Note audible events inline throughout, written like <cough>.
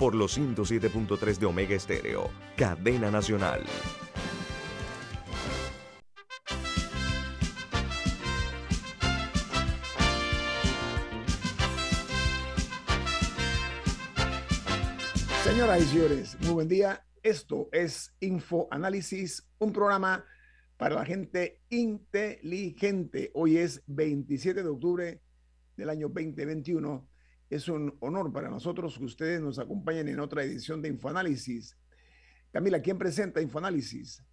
por los 107.3 de Omega Estéreo, cadena nacional. Señoras y señores, muy buen día. Esto es Infoanálisis, un programa para la gente inteligente. Hoy es 27 de octubre del año 2021 es un honor para nosotros que ustedes nos acompañen en otra edición de Infoanálisis. Camila, ¿quién presenta Infoanálisis?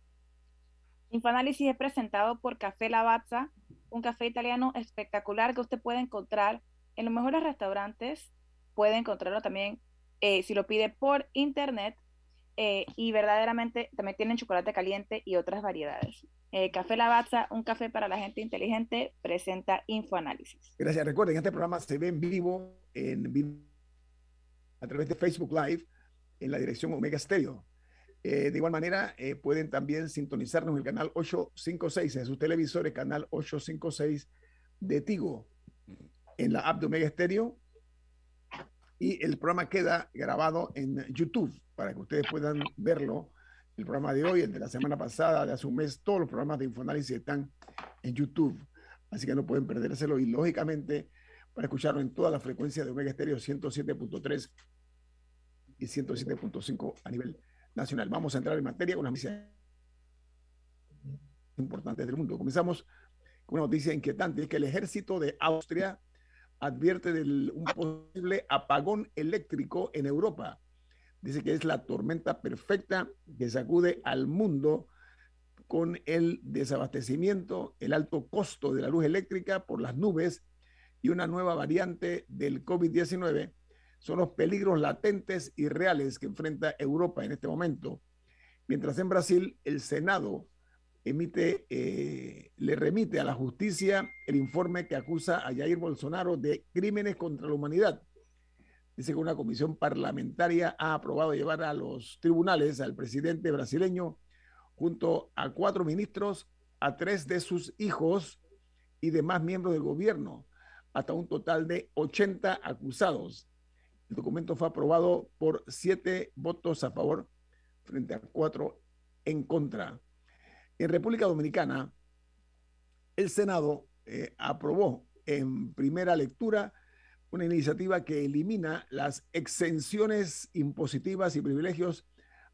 Infoanálisis es presentado por Café Lavazza, un café italiano espectacular que usted puede encontrar en los mejores restaurantes. Puede encontrarlo también eh, si lo pide por internet. Eh, y verdaderamente también tienen chocolate caliente y otras variedades. Eh, café Lavazza, un café para la gente inteligente, presenta Infoanálisis. Gracias. Recuerden, este programa se ve en vivo, a través de Facebook Live en la dirección Omega Stereo. Eh, de igual manera, eh, pueden también sintonizarnos en el canal 856 en sus televisores, canal 856 de Tigo, en la app de Omega Stereo. Y el programa queda grabado en YouTube para que ustedes puedan verlo el programa de hoy, el de la semana pasada, de hace un mes, todos los programas de Infoanálisis están en YouTube. Así que no pueden perdérselo y lógicamente para escucharlo en toda la frecuencia de Omega Estéreo 107.3 y 107.5 a nivel nacional. Vamos a entrar en materia con las noticias importantes del mundo. Comenzamos con una noticia inquietante, es que el ejército de Austria advierte de un posible apagón eléctrico en Europa dice que es la tormenta perfecta que sacude al mundo con el desabastecimiento, el alto costo de la luz eléctrica por las nubes y una nueva variante del COVID-19 son los peligros latentes y reales que enfrenta Europa en este momento. Mientras en Brasil el Senado emite, eh, le remite a la justicia el informe que acusa a Jair Bolsonaro de crímenes contra la humanidad dice que una comisión parlamentaria ha aprobado llevar a los tribunales al presidente brasileño junto a cuatro ministros, a tres de sus hijos y demás miembros del gobierno, hasta un total de 80 acusados. El documento fue aprobado por siete votos a favor frente a cuatro en contra. En República Dominicana, el Senado eh, aprobó en primera lectura una iniciativa que elimina las exenciones impositivas y privilegios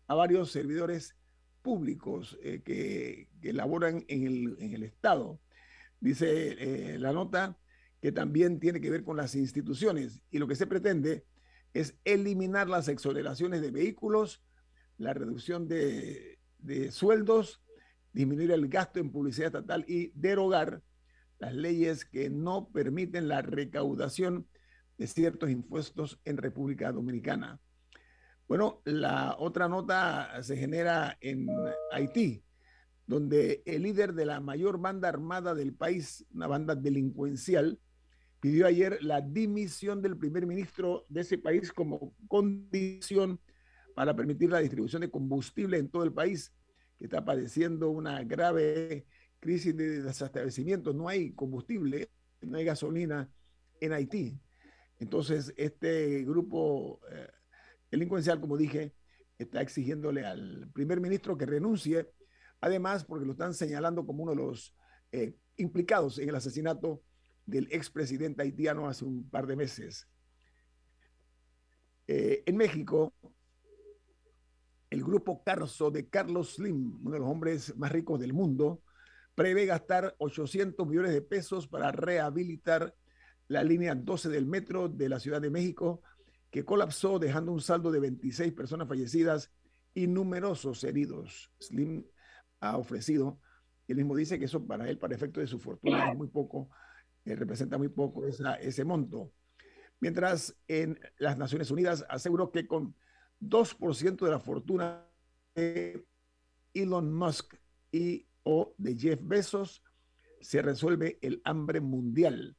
a varios servidores públicos eh, que, laboran en el, Estado. Dice eh, la nota que también tiene que ver con las instituciones y lo que se pretende es eliminar las exoneraciones de vehículos, la reducción de sueldos, disminuir el gasto en publicidad estatal y derogar las leyes que no permiten la recaudación de ciertos impuestos en República Dominicana. Bueno, la otra nota se genera en Haití, donde el líder de la mayor banda armada del país, una banda delincuencial, pidió ayer la dimisión del primer ministro de ese país como condición para permitir la distribución de combustible en todo el país, que está padeciendo una grave crisis de desabastecimiento. No hay combustible, no hay gasolina en Haití. Entonces, este grupo eh, delincuencial, como dije, está exigiéndole al primer ministro que renuncie, además porque lo están señalando como uno de los eh, implicados en el asesinato del expresidente haitiano hace un par de meses. Eh, en México, el grupo Carso de Carlos Slim, uno de los hombres más ricos del mundo, prevé gastar 800 millones de pesos para rehabilitar la línea 12 del metro de la Ciudad de México, que colapsó dejando un saldo de 26 personas fallecidas y numerosos heridos. Slim ha ofrecido, y él mismo dice que eso para él, para efecto de su fortuna, es muy poco, eh, representa muy poco ese monto. Mientras en las Naciones Unidas aseguró que con 2% de la fortuna de Elon Musk y o de Jeff Bezos se resuelve el hambre mundial.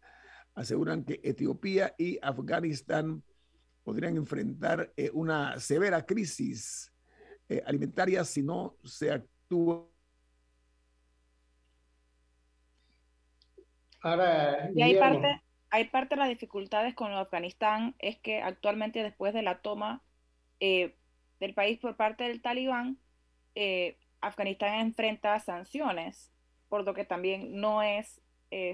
Aseguran que Etiopía y Afganistán podrían enfrentar eh, una severa crisis eh, alimentaria si no se actúa. Ahora, y hay parte, hay parte de las dificultades con Afganistán es que actualmente después de la toma eh, del país por parte del talibán, Afganistán enfrenta sanciones, por lo que también no es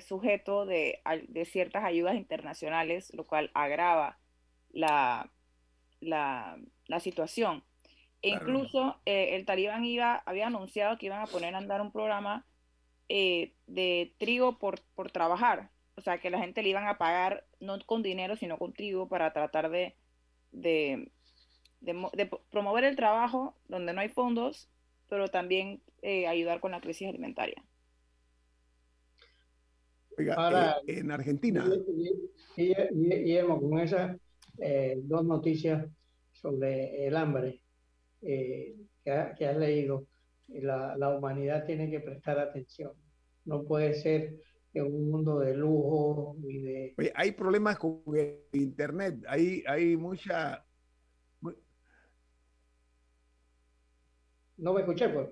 sujeto de, de, ciertas ayudas internacionales, lo cual agrava la, la, situación. E incluso eh, el talibán iba, había anunciado que iban a poner a andar un programa eh, de trigo por, por trabajar. O sea, que la gente le iban a pagar no con dinero, sino con trigo para tratar de, de, promover el trabajo donde no hay fondos, pero también eh, ayudar con la crisis alimentaria. Oiga, en Argentina. Y, y, con esa eh, dos noticias sobre el hambre eh, que, has leído. La, la, humanidad tiene que prestar atención. No puede ser en un mundo de lujo y de... Oye, hay problemas con el Internet, hay, hay mucha... No me escuché, pues.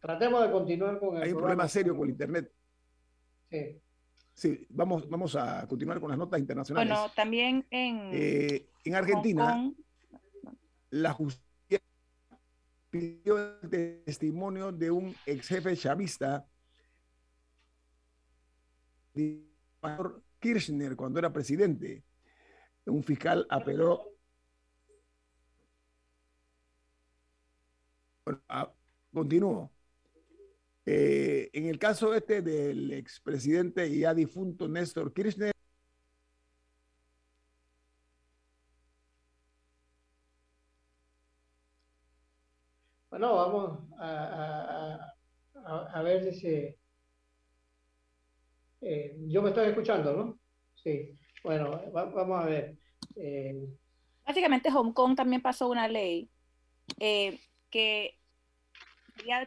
Tratemos de continuar con el Hay un problema serio con el Internet. Sí. Sí, vamos, vamos a continuar con las notas internacionales. Bueno, también en, eh, en Argentina, la justicia pidió el testimonio de un ex jefe chavista, Kirchner, cuando era presidente. Un fiscal apeló. Bueno, a, continúo. Eh, en el caso este del expresidente y ya difunto Néstor Kirchner, Bueno, vamos a, a, ver si... Eh, yo me estoy escuchando, ¿no? Sí. Bueno, vamos a ver. Eh, Básicamente Hong Kong también pasó una ley que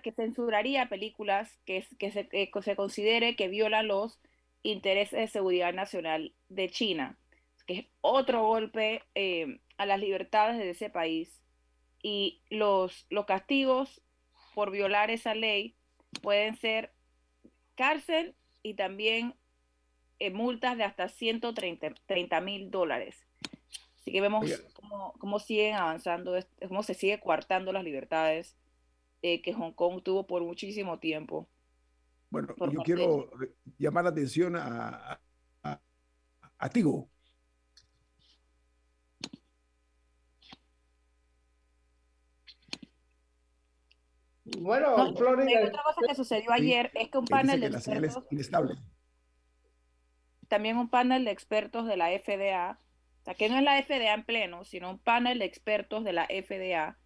que censuraría películas que, que, se, se considere que violan los intereses de seguridad nacional de China, que es otro golpe eh, a las libertades de ese país. Y los, los castigos por violar esa ley pueden ser cárcel y también eh, multas de hasta 130 mil dólares. Así que vemos cómo, cómo, siguen avanzando, cómo se sigue coartando las libertades eh, que Hong Kong tuvo por muchísimo tiempo. Bueno, yo quiero llamar la atención a, a, Tigo. Bueno, Florida. Otra cosa que sucedió ayer es que un panel de expertos. También un panel de expertos de la FDA, o sea, que no es la FDA en pleno, sino un panel de expertos de la FDA,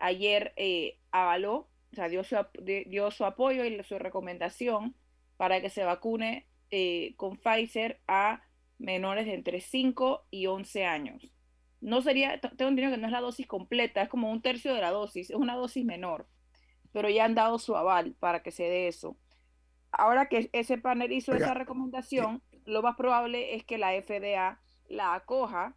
ayer eh, avaló, o sea, dio su, dio su apoyo y su recomendación para que se vacune eh, con Pfizer a menores de entre 5 y 11 años. No sería, tengo entendido que no es la dosis completa, es como un tercio de la dosis, es una dosis menor, pero ya han dado su aval para que se dé eso. Ahora que ese panel hizo esa recomendación, lo más probable es que la FDA la acoja,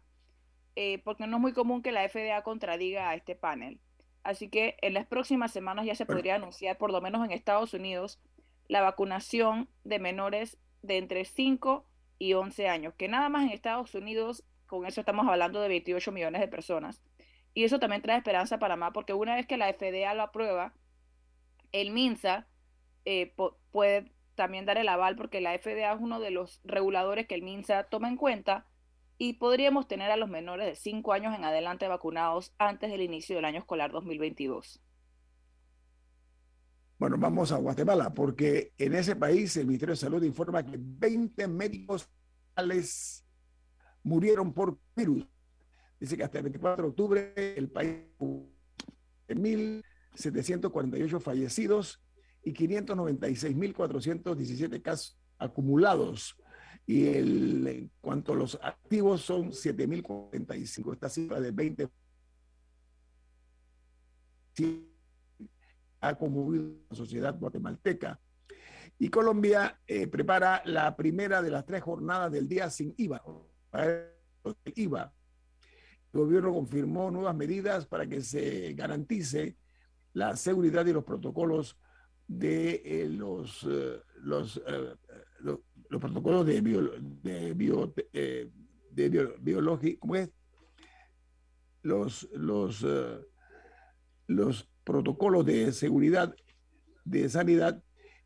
eh, porque no es muy común que la FDA contradiga a este panel. Así que en las próximas semanas ya se podría anunciar, por lo menos en Estados Unidos, la vacunación de menores de entre 5 y 11 años, que nada más en Estados Unidos, con eso estamos hablando de 28 millones de personas. Y eso también trae esperanza para más, porque una vez que la FDA lo aprueba, el MINSA eh, puede también dar el aval, porque la FDA es uno de los reguladores que el MINSA toma en cuenta y podríamos tener a los menores de 5 años en adelante vacunados antes del inicio del año escolar 2022. Bueno, vamos a Guatemala, porque en ese país el Ministerio de Salud informa que 20 médicos murieron por virus. Dice que hasta el 24 de octubre el país tuvo 1.748 fallecidos y 596.417 casos acumulados y el, en cuanto a los activos son 7.045. Esta cifra de 20 ha conmovido la sociedad guatemalteca. Y Colombia eh, prepara la primera de las tres jornadas del día sin IVA. El gobierno confirmó nuevas medidas para que se garantice la seguridad y los protocolos de eh, los, eh, los, protocolos de, bio, de, bio, de biología, ¿cómo es? Los, los, los protocolos de seguridad de sanidad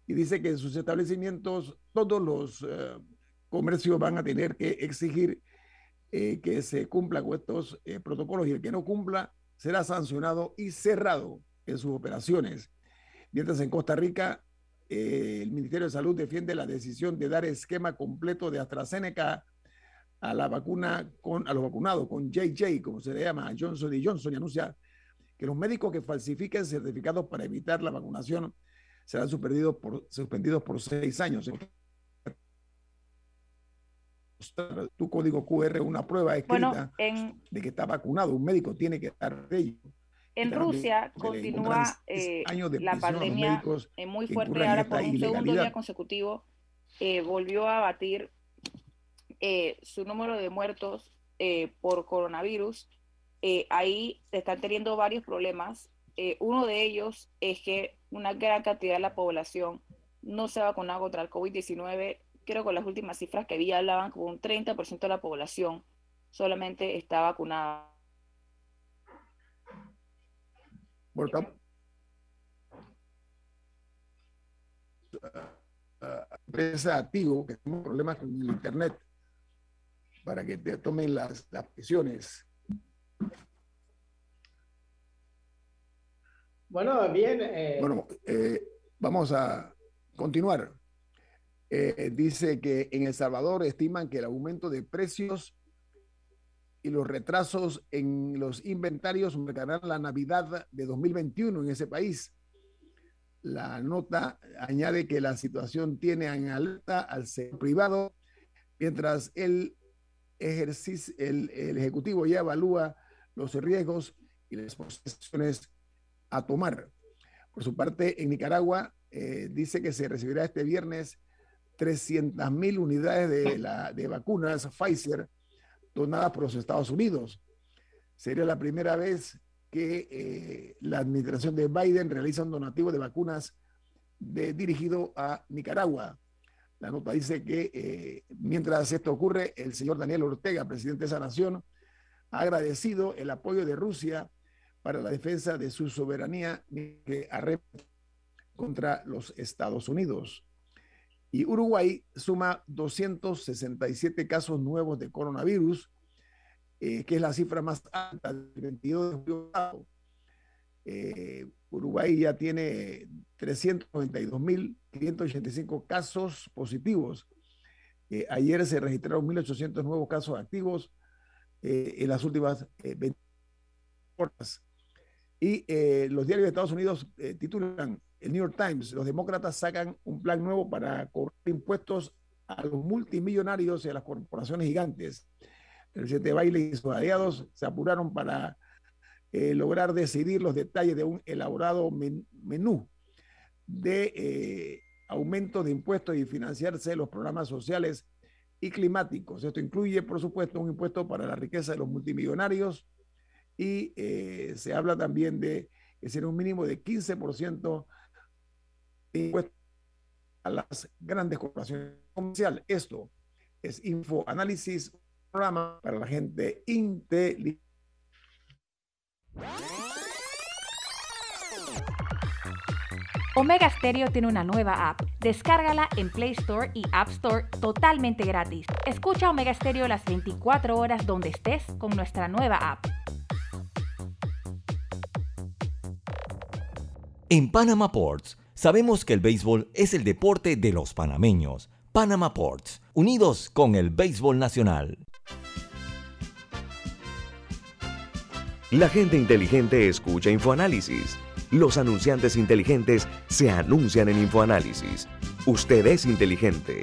y dice que en sus establecimientos todos los eh, comercios van a tener que exigir eh, que se cumplan con estos eh, protocolos y el que no cumpla será sancionado y cerrado en sus operaciones. Mientras en Costa Rica, el Ministerio de Salud defiende la decisión de dar esquema completo de AstraZeneca a la vacuna con a los vacunados con JJ, como se le llama, Johnson y Johnson, y anuncia que los médicos que falsifiquen certificados para evitar la vacunación serán suspendidos por, suspendidos por seis años. Tu código QR una prueba escrita de que está vacunado. Un médico tiene que dar ello. En Rusia continúa eh, la pandemia eh, muy fuerte ahora por un segundo día consecutivo. Eh, volvió a batir su número de muertos por coronavirus. ahí están teniendo varios problemas. uno de ellos es que una gran cantidad de la población no se ha vacunado contra el COVID-19. Creo que las últimas cifras que vi hablaban como un 30% de la población solamente está vacunada. Bueno, empresa activo que tenemos problemas con el internet para que te tomen las, las presiones Bueno, bien. Eh, bueno, eh, vamos a continuar. Eh, dice que en El Salvador estiman que el aumento de precios y los retrasos en los inventarios marcarán la Navidad de 2021 en ese país. La nota añade que la situación tiene en alerta al sector privado, mientras el, ejercicio, el, Ejecutivo ya evalúa los riesgos y las posiciones a tomar. Por su parte, en Nicaragua eh, dice que se recibirá este viernes 300 mil unidades de, la, de vacunas Pfizer donadas por los Estados Unidos. Sería la primera vez que eh, la administración de Biden realiza un donativo de vacunas de, dirigido a Nicaragua. La nota dice que eh, mientras esto ocurre, el señor Daniel Ortega, presidente de esa nación, ha agradecido el apoyo de Rusia para la defensa de su soberanía que contra los Estados Unidos. Y Uruguay suma 267 casos nuevos de coronavirus, eh, que es la cifra más alta del 22 de julio. Eh, Uruguay ya tiene 392.585 casos positivos. Eh, ayer se registraron 1.800 nuevos casos activos en las últimas 20 horas. Y los diarios de Estados Unidos titulan, el New York Times, los demócratas sacan un plan nuevo para cobrar impuestos a los multimillonarios y a las corporaciones gigantes. El presidente Bailey y sus aliados se apuraron para eh, lograr decidir los detalles de un elaborado menú de aumento de impuestos y financiarse los programas sociales y climáticos. Esto incluye, por supuesto, un impuesto para la riqueza de los multimillonarios, y eh, se habla también de será un mínimo de 15% de impuestos a las grandes corporaciones comerciales. Esto es Infoanálisis, programa para la gente inteligente. Omega Stereo tiene una nueva app. Descárgala en Play Store y App Store totalmente gratis. Escucha Omega Stereo las 24 horas donde estés con nuestra nueva app. En Panama Ports sabemos que el béisbol es el deporte de los panameños. Panama Ports, unidos con el béisbol nacional. La gente inteligente escucha InfoAnálisis. Los anunciantes inteligentes se anuncian en InfoAnálisis. Usted es inteligente.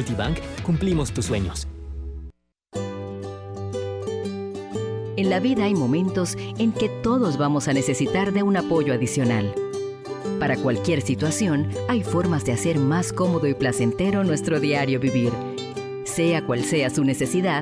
Multibank cumplimos tus sueños. En la vida hay momentos en que todos vamos a necesitar de un apoyo adicional. Para cualquier situación, hay formas de hacer más cómodo y placentero nuestro diario vivir. Sea cual sea su necesidad,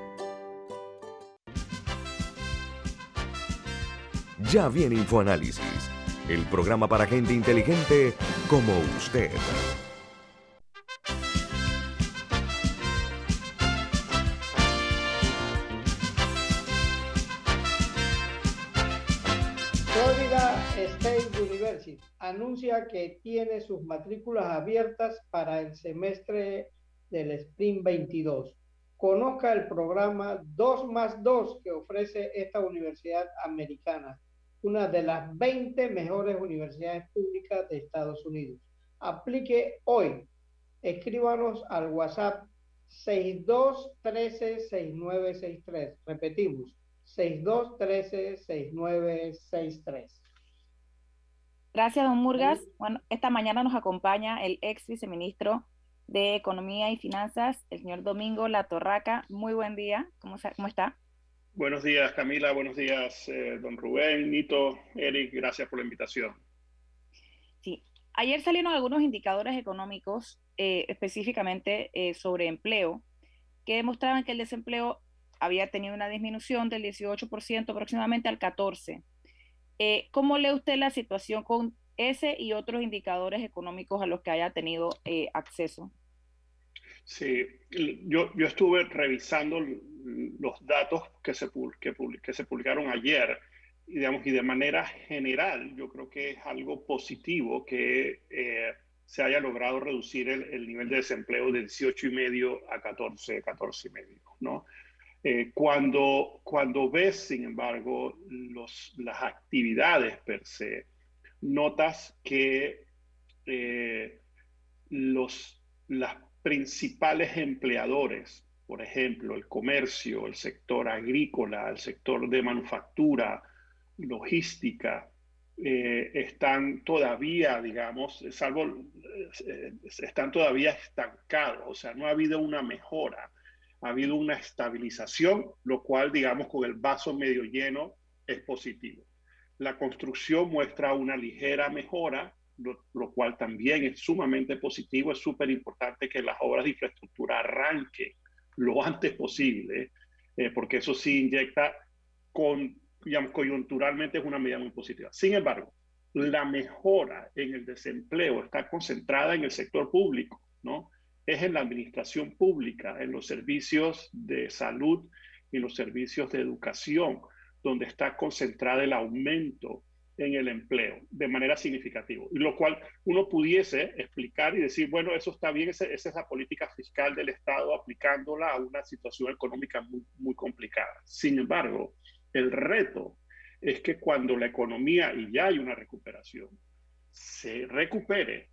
Ya viene InfoAnálisis, el programa para gente inteligente como usted. Florida State University anuncia que tiene sus matrículas abiertas para el semestre del Spring 22. Conozca el programa 2 más 2 que ofrece esta universidad americana, una de las 20 mejores universidades públicas de Estados Unidos. Aplique hoy. Escríbanos al WhatsApp 6213-6963. Repetimos, 6213-6963. Gracias, don Murgas. Bueno, esta mañana nos acompaña el ex viceministro de Economía y Finanzas, el señor Domingo La Torraca. Muy buen día. ¿Cómo, cómo está? Buenos días, Camila. Buenos días, eh, don Rubén, Nito, Eric. Gracias por la invitación. Sí. Ayer salieron algunos indicadores económicos, eh, específicamente eh, sobre empleo, que demostraban que el desempleo había tenido una disminución del 18% aproximadamente al 14%. Eh, ¿Cómo lee usted la situación con ese y otros indicadores económicos a los que haya tenido acceso? Sí, yo, yo estuve revisando los datos que se, que, que se publicaron ayer y, digamos, y de manera general yo creo que es algo positivo que eh, se haya logrado reducir el, el, nivel de desempleo de 18,5 a 14, 14,5, ¿no? Eh, cuando, cuando ves, sin embargo, los, las actividades per se, notas que eh, los las principales empleadores, por ejemplo, el comercio, el sector agrícola, el sector de manufactura, logística, eh, están todavía, digamos, salvo, eh, están todavía estancados, o sea, no ha habido una mejora ha habido una estabilización, lo cual, digamos, con el vaso medio lleno es positivo. La construcción muestra una ligera mejora, lo, lo cual también es sumamente positivo. Es súper importante que las obras de infraestructura arranquen lo antes posible, eh, porque eso sí inyecta con, digamos, coyunturalmente es una medida muy positiva. Sin embargo, la mejora en el desempleo está concentrada en el sector público, ¿no? es en la administración pública, en los servicios de salud y los servicios de educación, donde está concentrado el aumento en el empleo de manera significativa. Y lo cual uno pudiese explicar y decir, bueno, eso está bien, esa, es la política fiscal del Estado aplicándola a una situación económica muy, muy complicada. Sin embargo, el reto es que cuando la economía, y ya hay una recuperación, se recupere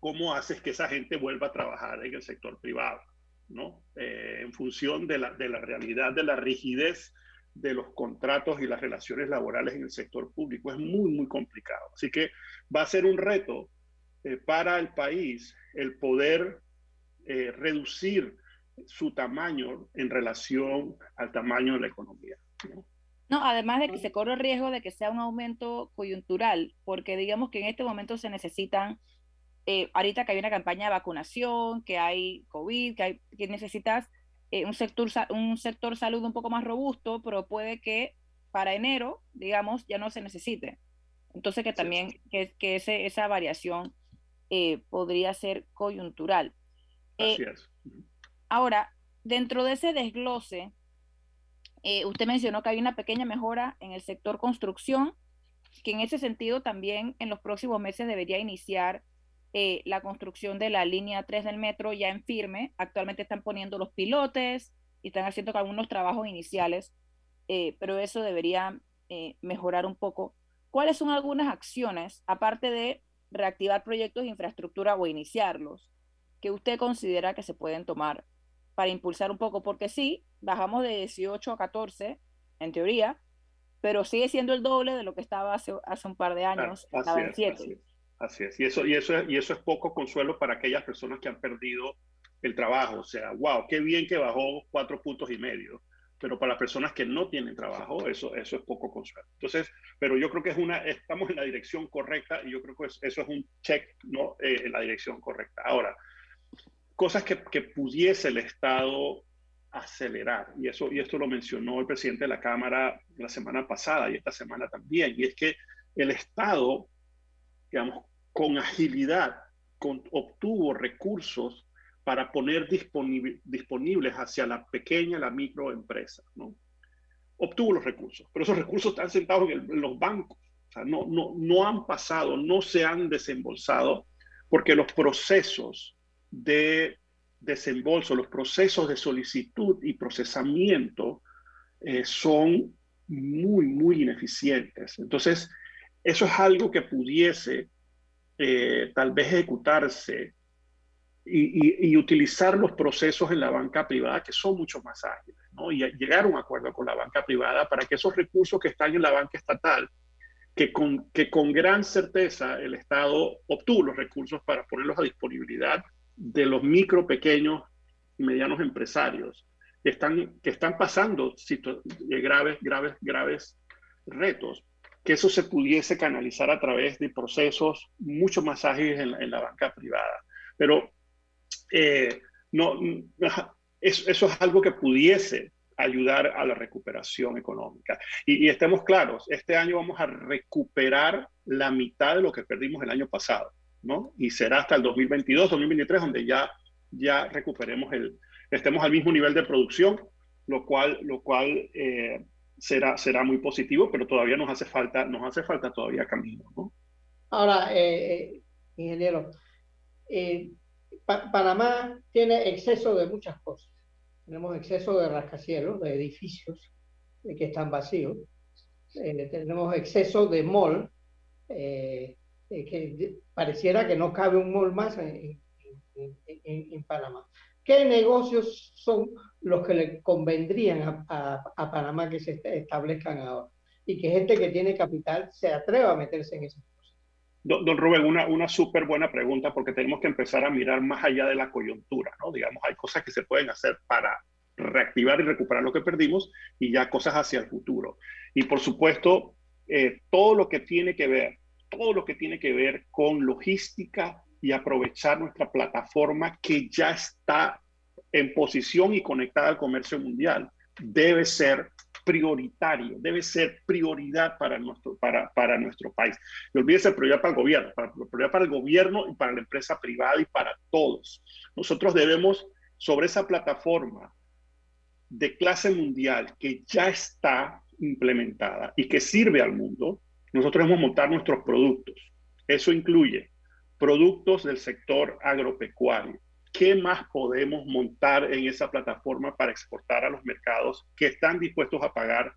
¿cómo haces que esa gente vuelva a trabajar en el sector privado? ¿no? Eh, en función de la, de la realidad, de la rigidez de los contratos y las relaciones laborales en el sector público. Es muy, muy complicado. Así que va a ser un reto eh, para el país el poder eh, reducir su tamaño en relación al tamaño de la economía. ¿no? además de que se corre el riesgo de que sea un aumento coyuntural, porque digamos que en este momento se necesitan, eh, ahorita que hay una campaña de vacunación, que hay COVID, que, hay, que necesitas eh, un, sector, un sector salud un poco más robusto, pero puede que para enero, digamos, ya no se necesite. Entonces que también que, que ese, esa variación eh, podría ser coyuntural. Así es. Ahora, dentro de ese desglose, eh, usted mencionó que hay una pequeña mejora en el sector construcción, que en ese sentido también en los próximos meses debería iniciar eh, la construcción de la línea 3 del metro ya en firme. Actualmente están poniendo los pilotes y están haciendo algunos trabajos iniciales, eh, pero eso debería mejorar un poco. ¿Cuáles son algunas acciones, aparte de reactivar proyectos de infraestructura o iniciarlos, que usted considera que se pueden tomar para impulsar un poco, porque sí, bajamos de 18 a 14, en teoría, pero sigue siendo el doble de lo que estaba hace, hace un par de años, estaba en 7. Así es, Y, eso, y, eso, y eso es poco consuelo para aquellas personas que han perdido el trabajo. O sea, wow, qué bien que bajó cuatro puntos y medio. Pero para las personas que no tienen trabajo, eso, eso es poco consuelo. Entonces, pero yo creo que es una, estamos en la dirección correcta y yo creo que eso es un check ¿no? Eh, en la dirección correcta. Ahora, cosas que, que, pudiese el Estado acelerar. Y, eso, y esto lo mencionó el presidente de la Cámara la semana pasada y esta semana también. Y es que el Estado, digamos, con agilidad, obtuvo recursos para poner disponibles hacia la pequeña, la microempresa. ¿no? Obtuvo los recursos, pero esos recursos están sentados en, en los bancos. O sea, no, no, no han pasado, no se han desembolsado porque los procesos de desembolso, los procesos de solicitud y procesamiento eh, son muy, muy ineficientes. Entonces, eso es algo que pudiese eh, tal vez ejecutarse y, utilizar los procesos en la banca privada que son mucho más ágiles, ¿no? Y llegar a un acuerdo con la banca privada para que esos recursos que están en la banca estatal, que con, que con gran certeza el Estado obtuvo los recursos para ponerlos a disponibilidad de los micro, pequeños y medianos empresarios que están, que están pasando eh, graves, graves, graves retos, que eso se pudiese canalizar a través de procesos mucho más ágiles en, la banca privada. Pero eh, no, eso, eso, es algo que pudiese ayudar a la recuperación económica. Y, y, estemos claros, este año vamos a recuperar la mitad de lo que perdimos el año pasado. Y será hasta el 2022, 2023, donde ya, ya recuperemos el, estemos al mismo nivel de producción, lo cual, lo cual eh, será, será muy positivo, pero todavía nos hace falta, nos hace falta todavía camino, ¿no? Ahora, eh, eh, ingeniero, Panamá tiene exceso de muchas cosas. Tenemos exceso de rascacielos, de edificios que están vacíos. tenemos exceso de mall, eh, que pareciera que no cabe un mall más en, Panamá. ¿Qué negocios son los que le convendrían a, Panamá que se establezcan ahora? Y que gente que tiene capital se atreva a meterse en esas cosas. Don, don Rubén, una, una súper buena pregunta porque tenemos que empezar a mirar más allá de la coyuntura, ¿no? Digamos, hay cosas que se pueden hacer para reactivar y recuperar lo que perdimos y ya cosas hacia el futuro. Y por supuesto, eh, todo lo que tiene que ver todo lo que tiene que ver con logística y aprovechar nuestra plataforma que ya está en posición y conectada al comercio mundial debe ser prioritario, debe ser prioridad para nuestro, para, para nuestro país. No olvídese prioridad para el gobierno, para, prioridad para el gobierno y para la empresa privada y para todos. Nosotros debemos, sobre esa plataforma de clase mundial que ya está implementada y que sirve al mundo, nosotros debemos montar nuestros productos. Eso incluye productos del sector agropecuario. ¿Qué más podemos montar en esa plataforma para exportar a los mercados que están dispuestos a pagar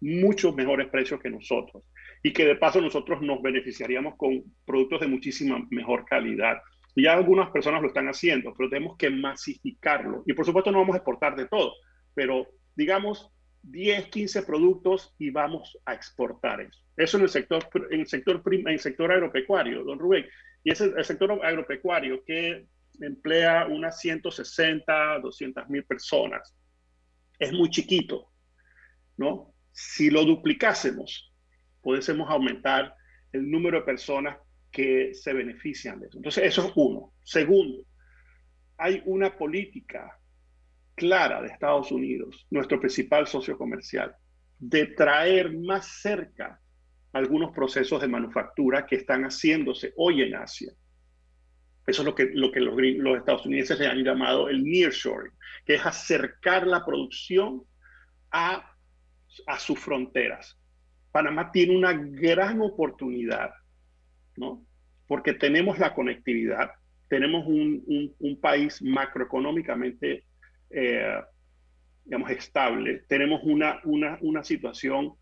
muchos mejores precios que nosotros? Y que de paso nosotros nos beneficiaríamos con productos de muchísima mejor calidad. Ya algunas personas lo están haciendo, pero tenemos que masificarlo. Y por supuesto no vamos a exportar de todo, pero digamos 10, 15 productos y vamos a exportar eso. Eso en el sector, en el sector, en el sector agropecuario, don Rubén. Y es el, sector agropecuario que emplea unas 160, 200 mil personas. Es muy chiquito, ¿no? Si lo duplicásemos, pudiésemos aumentar el número de personas que se benefician de eso. Entonces, eso es uno. Segundo, hay una política clara de Estados Unidos, nuestro principal socio comercial, de traer más cerca algunos procesos de manufactura que están haciéndose hoy en Asia. Eso es lo que, lo que los, los estadounidenses le han llamado el nearshoring, que es acercar la producción a, a sus fronteras. Panamá tiene una gran oportunidad, ¿no? Porque tenemos la conectividad, tenemos un, un, país macroeconómicamente, eh, digamos, estable, tenemos una, una, una situación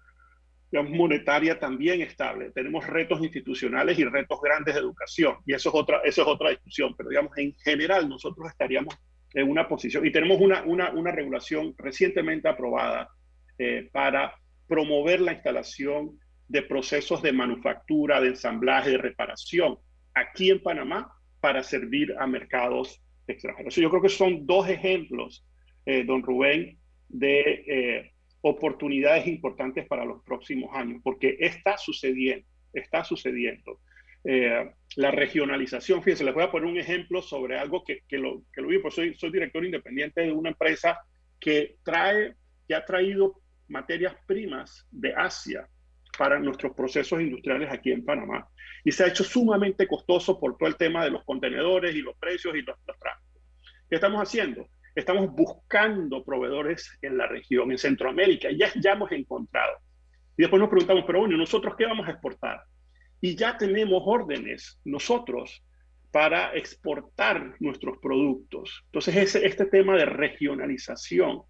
monetaria también estable. Tenemos retos institucionales y retos grandes de educación, y eso es otra, eso es otra discusión, pero digamos, en general nosotros estaríamos en una posición, y tenemos una, una, una regulación recientemente aprobada eh, para promover la instalación de procesos de manufactura, de ensamblaje, de reparación aquí en Panamá para servir a mercados extranjeros. Yo creo que son dos ejemplos, eh, don Rubén, de eh, oportunidades importantes para los próximos años, porque está sucediendo, está sucediendo. Eh, la regionalización, fíjense, les voy a poner un ejemplo sobre algo que, que lo, que lo vi, pues soy, soy director independiente de una empresa que trae, que ha traído materias primas de Asia para nuestros procesos industriales aquí en Panamá. Y se ha hecho sumamente costoso por todo el tema de los contenedores y los precios y los, los tráficos. ¿Qué estamos haciendo? Estamos buscando proveedores en la región, en Centroamérica, ya, ya hemos encontrado. Y después nos preguntamos, pero bueno, ¿nosotros qué vamos a exportar? Y ya tenemos órdenes nosotros para exportar nuestros productos. Entonces, ese, este tema de regionalización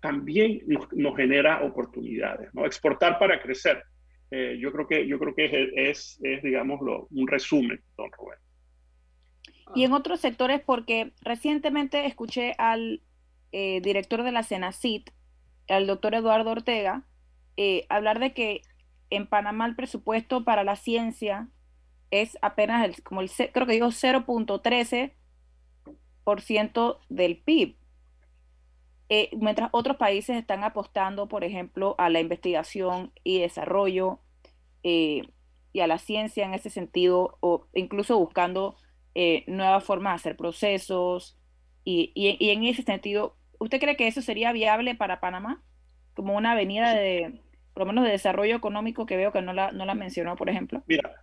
también nos, genera oportunidades, ¿no? Exportar para crecer. Eh, yo creo que, yo creo que es, es, digamos, un resumen, don Rubén y en otros sectores, porque recientemente escuché al eh, director de la CENACIT, al doctor Eduardo Ortega, eh, hablar de que en Panamá el presupuesto para la ciencia es apenas el, como el, creo que digo 0.13% del PIB. Eh, mientras otros países están apostando, por ejemplo, a la investigación y desarrollo y a la ciencia en ese sentido, o incluso buscando eh, nuevas formas de hacer procesos y, y, en ese sentido, ¿usted cree que eso sería viable para Panamá? Como una avenida de, por lo menos de desarrollo económico que veo que no la, no la mencionó, por ejemplo. Mira,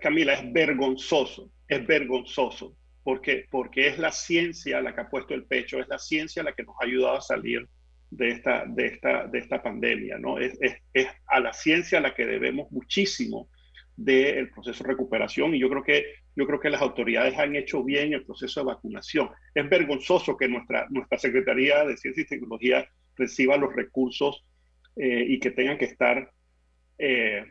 Camila, es vergonzoso, es vergonzoso, porque, porque es la ciencia la que ha puesto el pecho, es la ciencia la que nos ha ayudado a salir de esta, de esta, de esta pandemia, ¿no? Es, es, es a la ciencia a la que debemos muchísimo del proceso de recuperación y yo creo que yo creo que las autoridades han hecho bien el proceso de vacunación. Es vergonzoso que nuestra, nuestra Secretaría de Ciencia y Tecnología reciba los recursos eh, y que tengan que estar eh,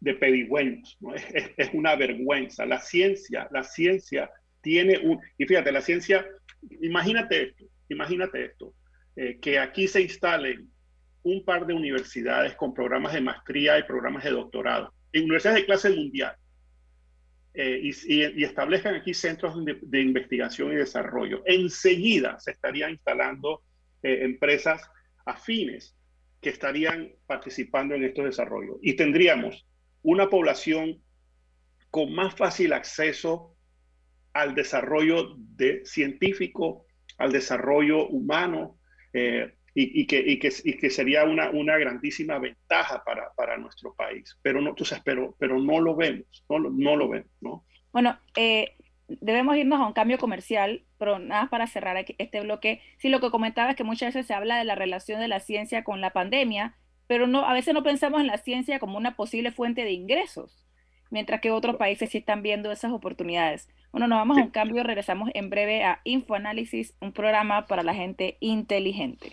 de pedigüeños. ¿no? Es, es, una vergüenza. La ciencia, la ciencia tiene un... Y fíjate, la ciencia, imagínate esto, imagínate esto, eh, que aquí se instalen un par de universidades con programas de maestría y programas de doctorado universidades de clase mundial eh, y, establezcan aquí centros de, investigación y desarrollo, enseguida se estarían instalando eh, empresas afines que estarían participando en estos desarrollos. Y tendríamos una población con más fácil acceso al desarrollo de científico, al desarrollo humano, eh, y, que, y, que, y, que, sería una, una grandísima ventaja para, para, nuestro país. Pero no, tú sabes, pero, pero no lo vemos, no, no lo vemos, ¿no? Bueno, eh, debemos irnos a un cambio comercial, pero nada para cerrar este bloque. Sí, lo que comentaba es que muchas veces se habla de la relación de la ciencia con la pandemia, pero no, a veces no pensamos en la ciencia como una posible fuente de ingresos, mientras que otros países sí están viendo esas oportunidades. Bueno, nos vamos a un cambio, regresamos en breve a Infoanálisis, un programa para la gente inteligente.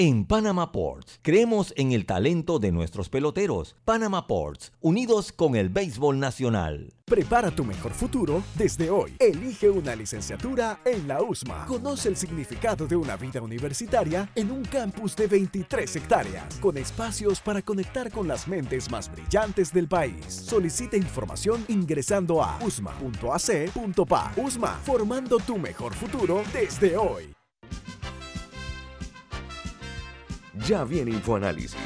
En Panama Ports, creemos en el talento de nuestros peloteros. Panama Ports, unidos con el béisbol nacional. Prepara tu mejor futuro desde hoy. Elige una licenciatura en la USMA. Conoce el significado de una vida universitaria en un campus de 23 hectáreas, con espacios para conectar con las mentes más brillantes del país. Solicita información ingresando a usma.ac.pa. USMA, formando tu mejor futuro desde hoy. Ya viene InfoAnálisis,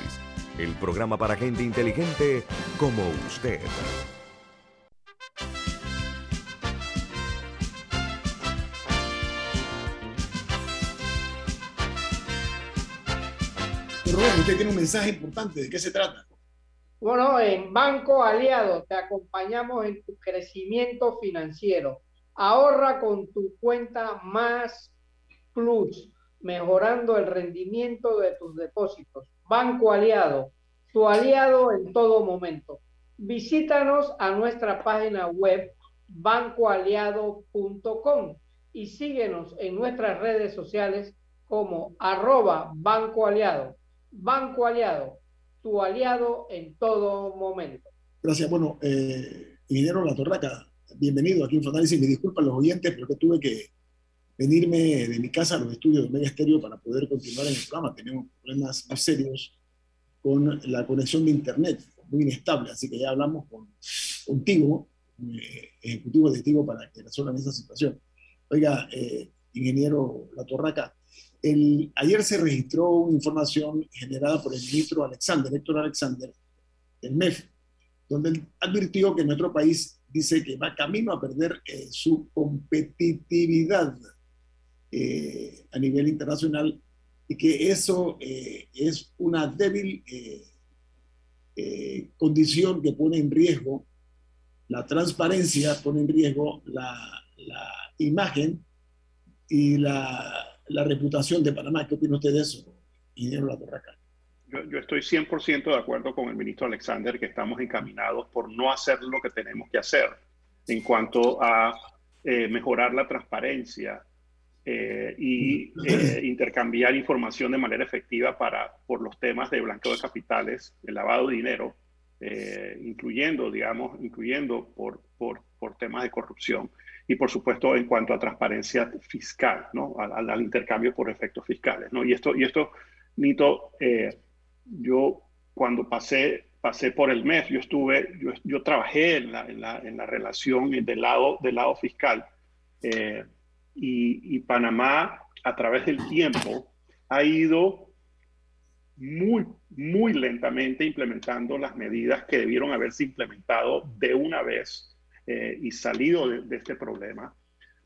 el programa para gente inteligente como usted. Rubén, usted tiene un mensaje importante. ¿De qué se trata? Bueno, en Banco Aliado te acompañamos en tu crecimiento financiero. Ahorra con tu cuenta Más Plus, mejorando el rendimiento de tus depósitos. Banco Aliado, tu aliado en todo momento. Visítanos a nuestra página web bancoaliado.com y síguenos en nuestras redes sociales como arroba Banco Aliado. Banco Aliado, tu aliado en todo momento. Gracias. Bueno, eh, La Torraca, bienvenido aquí en Fonálisis. Me disculpan los oyentes, pero que tuve que venirme de mi casa a los estudios de Mega Estéreo para poder continuar en el programa. Tenemos problemas muy serios con la conexión de Internet, muy inestable, así que ya hablamos con, contigo, eh, ejecutivo directivo, para que resuelvan esa situación. Oiga, eh, ingeniero La Torraca, el, ayer se registró una información generada por el ministro Alexander, Héctor Alexander, del MEF, donde él advirtió que nuestro país dice que va camino a perder eh, su competitividad eh, a nivel internacional y que eso eh, es una débil condición que pone en riesgo la transparencia, pone en riesgo la, la imagen y la la reputación de Panamá. ¿Qué opina usted de eso, ingeniero La Torraca? Yo, yo, estoy 100% de acuerdo con el ministro Alexander que estamos encaminados por no hacer lo que tenemos que hacer en cuanto a eh, mejorar la transparencia eh, y eh, intercambiar información de manera efectiva para, por los temas de blanqueo de capitales, el lavado de dinero, eh, incluyendo, digamos, incluyendo por, por, por temas de corrupción y por supuesto en cuanto a transparencia fiscal, ¿no? Al, al intercambio por efectos fiscales, ¿no? Y esto, y esto Nito, eh, yo cuando pasé, pasé por el MEF, yo estuve, yo, yo trabajé en la, en, la, en la, relación del lado, del lado fiscal eh, y, Panamá a través del tiempo ha ido muy, muy lentamente implementando las medidas que debieron haberse implementado de una vez eh, y salido de, de, este problema,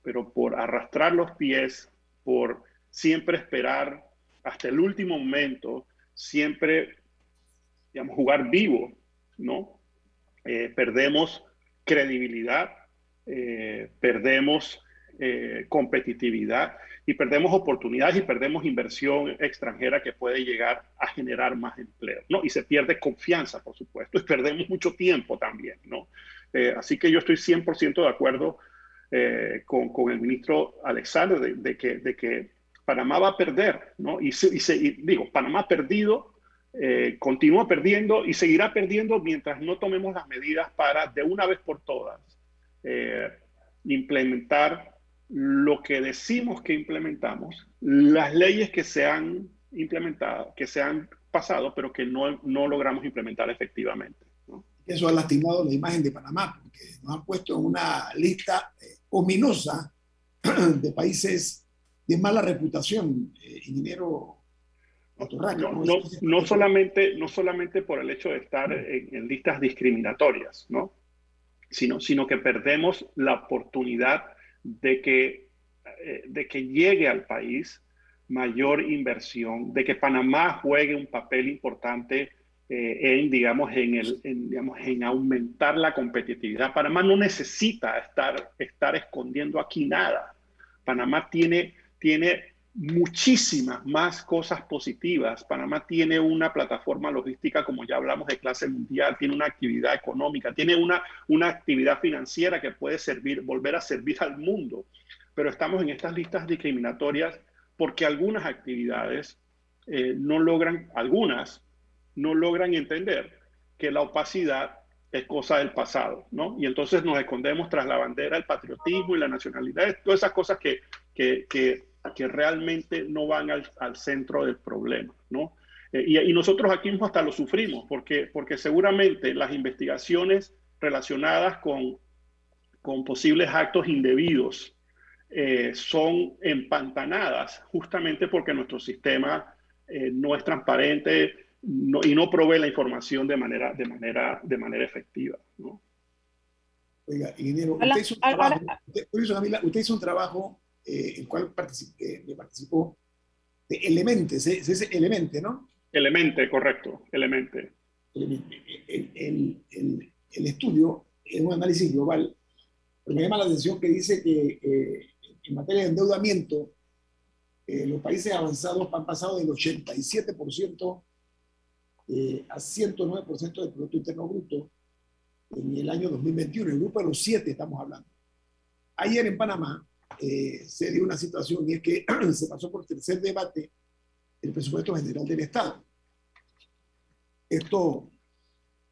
pero por arrastrar los pies, por siempre esperar hasta el último momento, siempre, digamos, jugar vivo, ¿no? Eh, perdemos credibilidad, eh, perdemos eh, competitividad y perdemos oportunidades y perdemos inversión extranjera que puede llegar a generar más empleo, ¿no? Y se pierde confianza, por supuesto, y perdemos mucho tiempo también, ¿no? Eh, así que yo estoy 100% de acuerdo eh, con, con, el ministro Alexander de, de, que, de, que, Panamá va a perder, ¿no? Y, se, y, se, y digo, Panamá ha perdido, eh, continúa perdiendo y seguirá perdiendo mientras no tomemos las medidas para, de una vez por todas, eh, implementar lo que decimos que implementamos, las leyes que se han implementado, que se han pasado, pero que no, no logramos implementar efectivamente. ¿no? Eso ha lastimado la imagen de Panamá, porque nos han puesto en una lista eh, ominosa <clears throat> de países de mala reputación, eh, ingeniero no, no, no, no, solamente, no solamente por el hecho de estar en, en listas discriminatorias, ¿no? sino, sino que perdemos la oportunidad de que, eh, de que llegue al país mayor inversión, de que Panamá juegue un papel importante eh, en, digamos, en, el, digamos, en aumentar la competitividad. Panamá no necesita estar, estar escondiendo aquí nada. Panamá tiene, tiene muchísimas más cosas positivas. Panamá tiene una plataforma logística, como ya hablamos, de clase mundial, tiene una actividad económica, tiene una, una actividad financiera que puede servir, volver a servir al mundo. Pero estamos en estas listas discriminatorias porque algunas actividades eh, no logran, algunas no logran entender que la opacidad es cosa del pasado, ¿no? Y entonces nos escondemos tras la bandera del patriotismo y la nacionalidad, todas esas cosas que, que que realmente no van al, al centro del problema, ¿no? Eh, y, y, nosotros aquí mismo hasta lo sufrimos, porque, porque seguramente las investigaciones relacionadas con, con posibles actos indebidos eh, son empantanadas justamente porque nuestro sistema eh, no es transparente no, y no provee la información de manera, de manera, de manera efectiva, ¿no? Oiga, ingeniero, usted hizo un trabajo, usted, usted hizo un trabajo eh, el cual participé, me participó de Elementes, es, es Elemente, ¿no? Elemente, correcto, Elemente. El, el, el, el, estudio es un análisis global, pero me llama la atención que dice que eh, en materia de endeudamiento, eh, los países avanzados han pasado del 87% eh, a 109% del Producto Interno Bruto en el año 2021, el grupo de los siete estamos hablando. Ayer en Panamá, eh, se dio una situación y es que <clears throat> se pasó por tercer debate el presupuesto general del Estado. Esto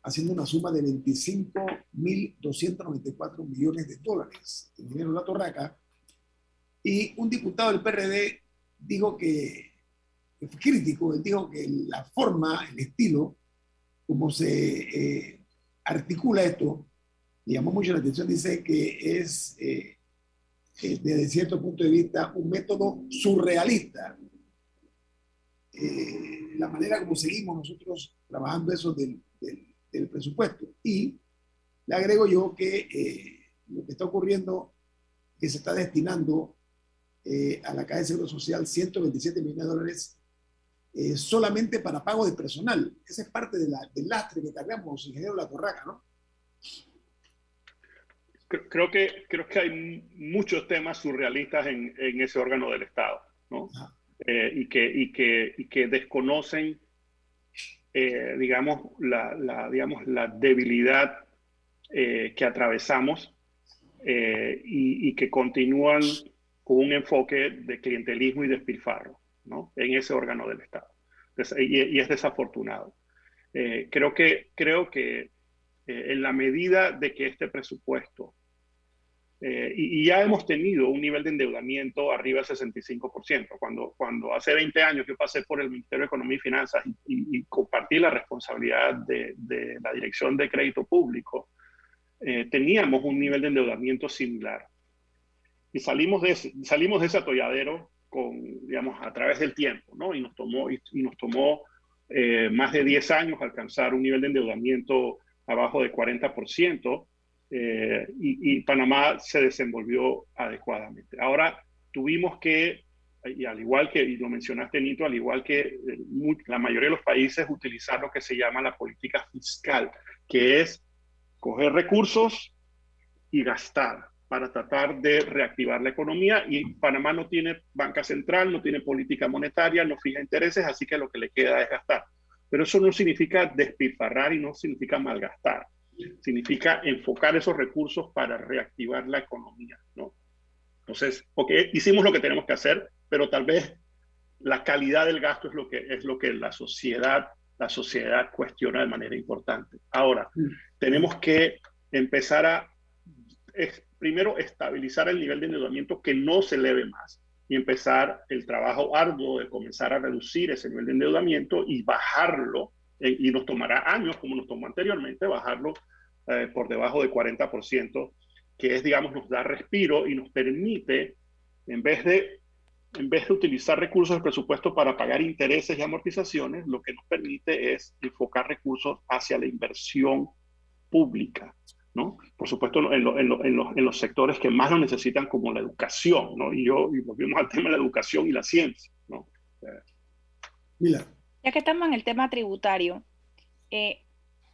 haciendo una suma de 25.294 millones de dólares en dinero la torraca. Y un diputado del PRD dijo que, que fue crítico, él dijo que la forma, el estilo, como se eh, articula esto, llamó mucho la atención, dice que es eh, eh, desde cierto punto de vista, un método surrealista. Eh, la manera como seguimos nosotros trabajando eso del, del, presupuesto. Y le agrego yo que eh, lo que está ocurriendo, que se está destinando a la Caja de Seguro Social 127 millones de dólares solamente para pago de personal. Esa es parte de la, del lastre que cargamos, ingeniero La Torraca, ¿no? Creo que, creo que hay muchos temas surrealistas en, en ese órgano del Estado, ¿no? Eh, y, que, y, que, y que desconocen, eh, digamos, la, la, digamos, la debilidad eh, que atravesamos y, y, que continúan con un enfoque de clientelismo y despilfarro, ¿no? En ese órgano del Estado. Y, y es desafortunado. creo que, creo que en la medida de que este presupuesto eh, y, ya hemos tenido un nivel de endeudamiento arriba del 65%. Cuando, cuando hace 20 años yo pasé por el Ministerio de Economía y Finanzas y, compartí la responsabilidad de, de, la Dirección de Crédito Público, eh, teníamos un nivel de endeudamiento similar. Y salimos de ese, salimos de ese atolladero con, digamos, a través del tiempo, ¿no? Y nos tomó, y, nos tomó eh, más de 10 años alcanzar un nivel de endeudamiento abajo de 40%. Eh, y, Panamá se desenvolvió adecuadamente. Ahora tuvimos que, y al igual que, y lo mencionaste Nito, al igual que eh, la mayoría de los países, utilizar lo que se llama la política fiscal, que es coger recursos y gastar para tratar de reactivar la economía y Panamá no tiene banca central, no tiene política monetaria, no fija intereses, así que lo que le queda es gastar. Pero eso no significa despilfarrar y no significa malgastar significa enfocar esos recursos para reactivar la economía, ¿no? Entonces, ok, hicimos lo que tenemos que hacer, pero tal vez la calidad del gasto es lo que, es lo que la sociedad, la sociedad cuestiona de manera importante. Ahora, tenemos que empezar a, primero, estabilizar el nivel de endeudamiento que no se eleve más y empezar el trabajo arduo de comenzar a reducir ese nivel de endeudamiento y bajarlo eh, y nos tomará años, como nos tomó anteriormente, bajarlo eh, por debajo de 40%, que es, digamos, nos da respiro y nos permite, en vez de en vez de utilizar recursos del presupuesto para pagar intereses y amortizaciones, lo que nos permite es enfocar recursos hacia la inversión pública, ¿no? Por supuesto, en, en, los, en los, sectores que más lo necesitan, como la educación, ¿no? Y yo, y volvemos al tema de la educación y la ciencia, ¿no? Mira, ya que estamos en el tema tributario, eh,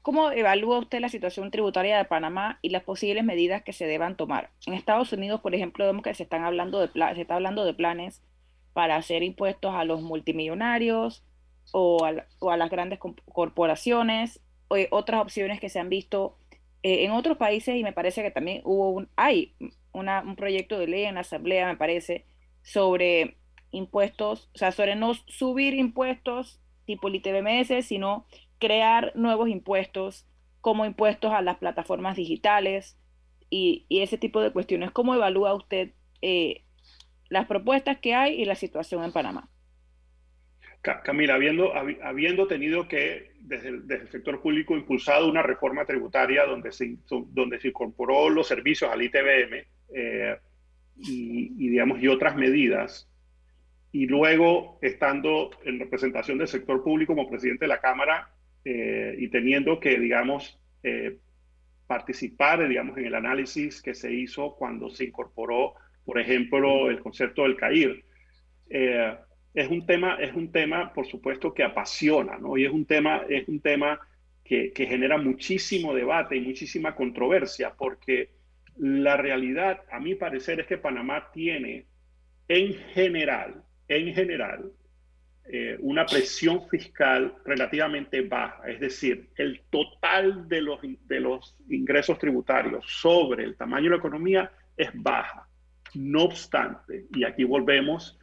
¿cómo evalúa usted la situación tributaria de Panamá y las posibles medidas que se deban tomar? En Estados Unidos, por ejemplo, vemos que se están hablando de se está hablando de planes para hacer impuestos a los multimillonarios o a, las grandes corporaciones, o otras opciones que se han visto eh, en otros países y me parece que también hubo un, hay un proyecto de ley en la Asamblea, me parece, sobre impuestos, o sea, sobre no subir impuestos tipo el ITBMS, sino crear nuevos impuestos como impuestos a las plataformas digitales y, ese tipo de cuestiones. ¿Cómo evalúa usted eh, las propuestas que hay y la situación en Panamá? Camila, habiendo, habiendo tenido que, desde el, sector público, impulsado una reforma tributaria donde se, donde se incorporó los servicios al ITBM eh, y, digamos, y otras medidas, y luego estando en representación del sector público como presidente de la Cámara eh, y teniendo que, digamos, eh, participar, digamos, en el análisis que se hizo cuando se incorporó, por ejemplo, el concepto del CAIR es un tema, es un tema, por supuesto, que apasiona, ¿no? Y es un tema, es un tema que, genera muchísimo debate y muchísima controversia, porque la realidad, a mi parecer, es que Panamá tiene, en general, en general, eh, una presión fiscal relativamente baja, es decir, el total de los, de los ingresos tributarios sobre el tamaño de la economía es baja. No obstante, y aquí volvemos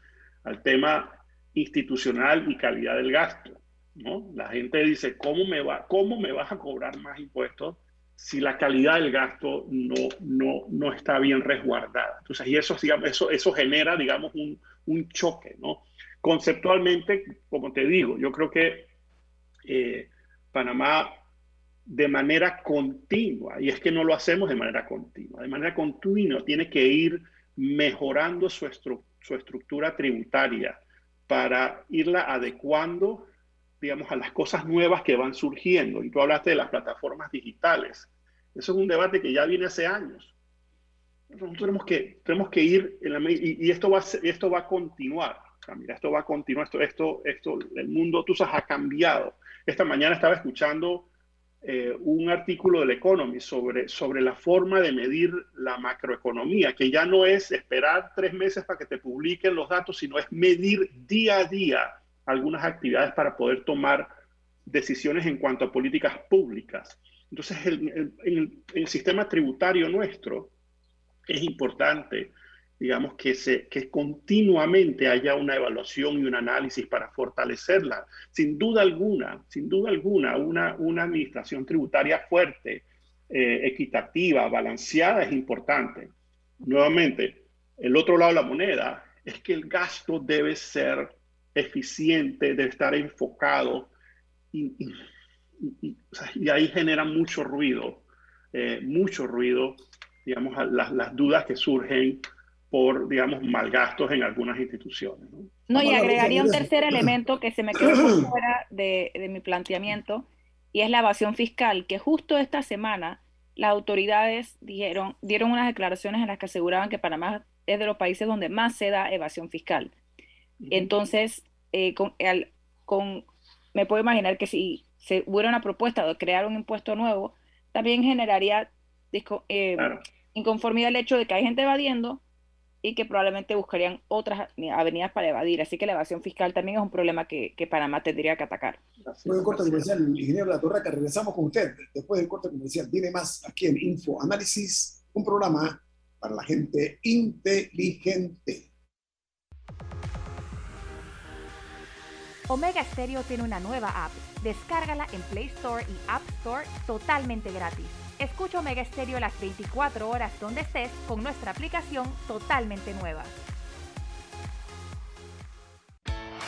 al tema institucional y calidad del gasto. ¿no? La gente dice, ¿cómo me, va, ¿cómo me vas a cobrar más impuestos si la calidad del gasto no, no, no está bien resguardada? Entonces, y eso, digamos, eso, eso genera, digamos, un, un choque. ¿no? Conceptualmente, como te digo, yo creo que eh, Panamá de manera continua, y es que no lo hacemos de manera continua, de manera continua tiene que ir mejorando su, su estructura tributaria, para irla adecuando, digamos, a las cosas nuevas que van surgiendo. Y tú hablaste de las plataformas digitales. Eso es un debate que ya viene hace años. Nosotros tenemos que, tenemos que ir, en la, y, y, esto, va, esto va a continuar. Mira, esto va a continuar, esto, esto, esto, el mundo, tú sabes, ha cambiado. Esta mañana estaba escuchando eh, un artículo del Economy sobre, sobre la forma de medir la macroeconomía, que ya no es esperar tres meses para que te publiquen los datos, sino es medir día a día algunas actividades para poder tomar decisiones en cuanto a políticas públicas. Entonces, el, el sistema tributario nuestro es importante digamos, que, se, que continuamente haya una evaluación y un análisis para fortalecerla. Sin duda alguna, sin duda alguna, una, una administración tributaria fuerte, eh, equitativa, balanceada es importante. Nuevamente, el otro lado de la moneda es que el gasto debe ser eficiente, debe estar enfocado y, ahí genera mucho ruido, eh, mucho ruido, digamos, las, las dudas que surgen por, digamos, malgastos en algunas instituciones. No, y agregaría un tercer elemento que se me quedó <clears throat> fuera de, de, mi planteamiento, y es la evasión fiscal, que justo esta semana las autoridades dijeron, dieron unas declaraciones en las que aseguraban que Panamá es de los países donde más se da evasión fiscal. Entonces, eh, con, con, me puedo imaginar que si se hubiera una propuesta de crear un impuesto nuevo, también generaría eh, inconformidad el hecho de que hay gente evadiendo y que probablemente buscarían otras avenidas para evadir. Así que la evasión fiscal también es un problema que, que Panamá tendría que atacar. Después del corte comercial, ingeniero La Torreca, regresamos con usted. Después del corte comercial, viene más aquí en Info Análisis, un programa para la gente inteligente. Omega Stereo tiene una nueva app. Descárgala en Play Store y App Store totalmente gratis. Escucha Omega Stereo las 24 horas donde estés con nuestra aplicación totalmente nueva.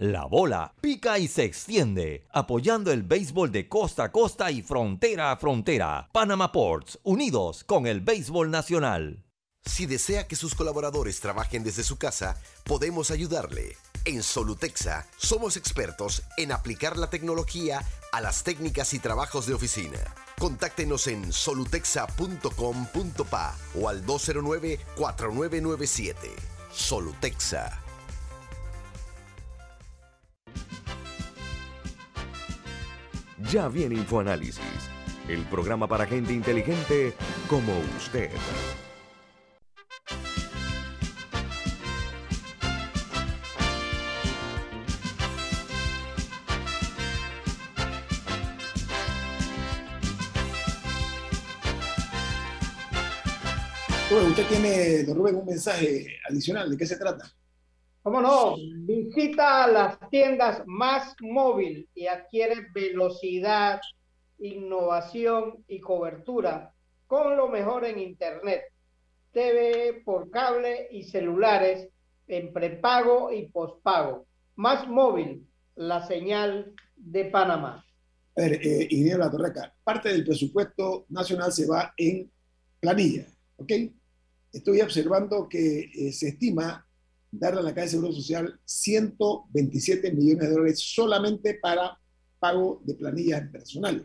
La bola pica y se extiende, apoyando el béisbol de costa a costa y frontera a frontera. Panama Ports, unidos con el béisbol nacional. Si desea que sus colaboradores trabajen desde su casa, podemos ayudarle. En Solutexa somos expertos en aplicar la tecnología a las técnicas y trabajos de oficina. Contáctenos en solutexa.com.pa o al 209-4997. Solutexa. Ya viene InfoAnálisis, el programa para gente inteligente como usted. usted tiene, don Rubén, un mensaje adicional. ¿De qué se trata? ¿Cómo no? Visita las tiendas más móvil y adquiere velocidad, innovación y cobertura con lo mejor en Internet, TV por cable y celulares en prepago y pospago. Más móvil, la señal de Panamá. A ver, eh, Ingeniero La Torreca, parte del presupuesto nacional se va en planilla, ¿ok? estoy observando que eh, se estima darle a la Caja de Seguro Social 127 millones de dólares solamente para pago de planillas personales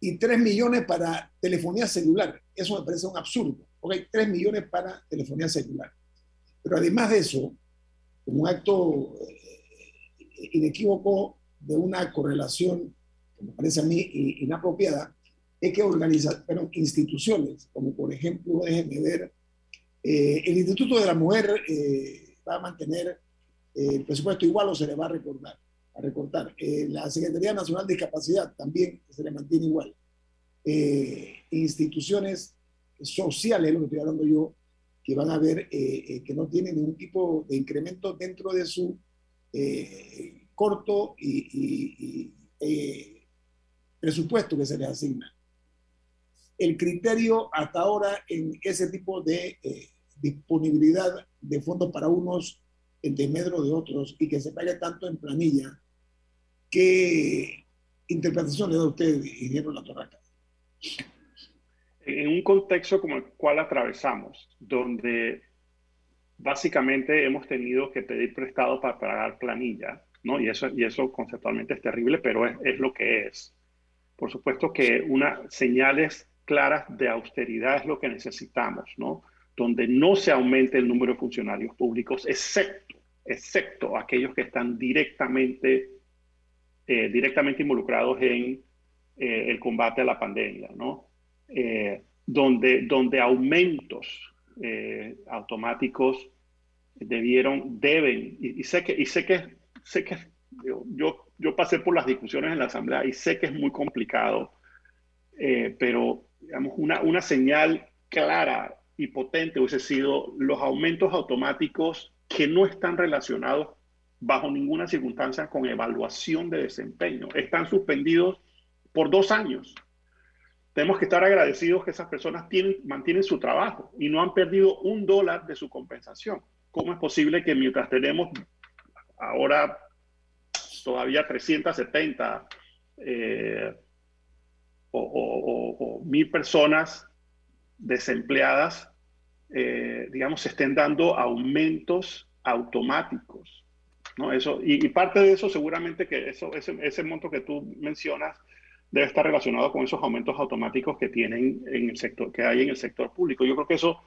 y 3 millones para telefonía celular. Eso me parece un absurdo. Ok, 3 millones para telefonía celular. Pero además de eso, como un acto eh, inequívoco de una correlación que me parece a mí inapropiada, es que organizar, pero instituciones, como por ejemplo, déjenme ver, eh, el Instituto de la Mujer eh, va a mantener eh, el presupuesto igual o se le va a recordar, a recortar. la Secretaría Nacional de Discapacidad también se le mantiene igual. instituciones sociales, lo que estoy hablando yo, que van a ver que no tienen ningún tipo de incremento dentro de su corto y, presupuesto que se les asigna. El criterio hasta ahora en ese tipo de disponibilidad de fondos para unos en desmedro de otros y que se pague tanto en planilla, ¿qué interpretación le da usted, ingeniero La Torraca? En un contexto como el cual atravesamos, donde básicamente hemos tenido que pedir prestado para pagar planilla, ¿no? Y eso, y eso conceptualmente es terrible, pero es, es lo que es. Por supuesto que unas señales claras de austeridad es lo que necesitamos, ¿no? Donde no se aumente el número de funcionarios públicos, excepto, excepto aquellos que están directamente, eh, directamente involucrados en eh, el combate a la pandemia, ¿no? Eh, donde, donde aumentos automáticos debieron, deben, y, sé que, y sé que, sé que yo, yo pasé por las discusiones en la Asamblea y sé que es muy complicado, pero digamos, una, una señal clara y potente hubiese sido los aumentos automáticos que no están relacionados bajo ninguna circunstancia con evaluación de desempeño. Están suspendidos por dos años. Tenemos que estar agradecidos que esas personas tienen, mantienen su trabajo y no han perdido un dólar de su compensación. ¿Cómo es posible que mientras tenemos ahora todavía 370 eh, o mil personas desempleadas, eh, digamos, se estén dando aumentos automáticos. ¿no? Eso, y, parte de eso seguramente que eso, ese, ese, monto que tú mencionas debe estar relacionado con esos aumentos automáticos que tienen en el sector, que hay en el sector público. Yo creo que eso,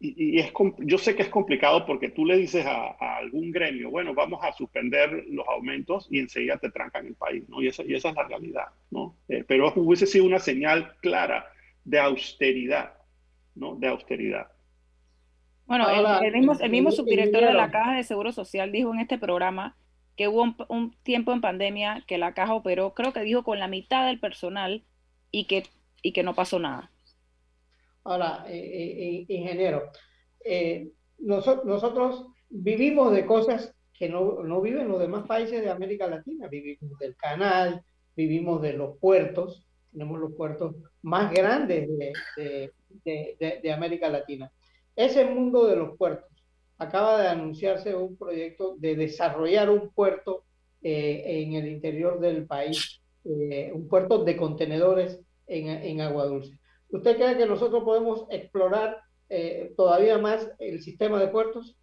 y, es, yo sé que es complicado porque tú le dices a, algún gremio, bueno, vamos a suspender los aumentos y enseguida te trancan el país, ¿no? Y esa, y esa es la realidad, ¿no? Eh, pero hubiese sido una señal clara de austeridad, ¿no? De austeridad. Bueno, el, mismo, el mismo subdirector de la Caja de Seguro Social dijo en este programa que hubo un, tiempo en pandemia que la caja operó, creo que dijo con la mitad del personal y que, y que no pasó nada. Ahora, eh, eh, eh, ingeniero, nosotros vivimos de cosas que no, no viven los demás países de América Latina. Vivimos del canal, vivimos de los puertos, tenemos los puertos más grandes de, de, de, América Latina. Ese mundo de los puertos acaba de anunciarse un proyecto de desarrollar un puerto eh, en el interior del país, eh, un puerto de contenedores en, en, agua dulce. ¿Usted cree que nosotros podemos explorar eh, todavía más el sistema de puertos?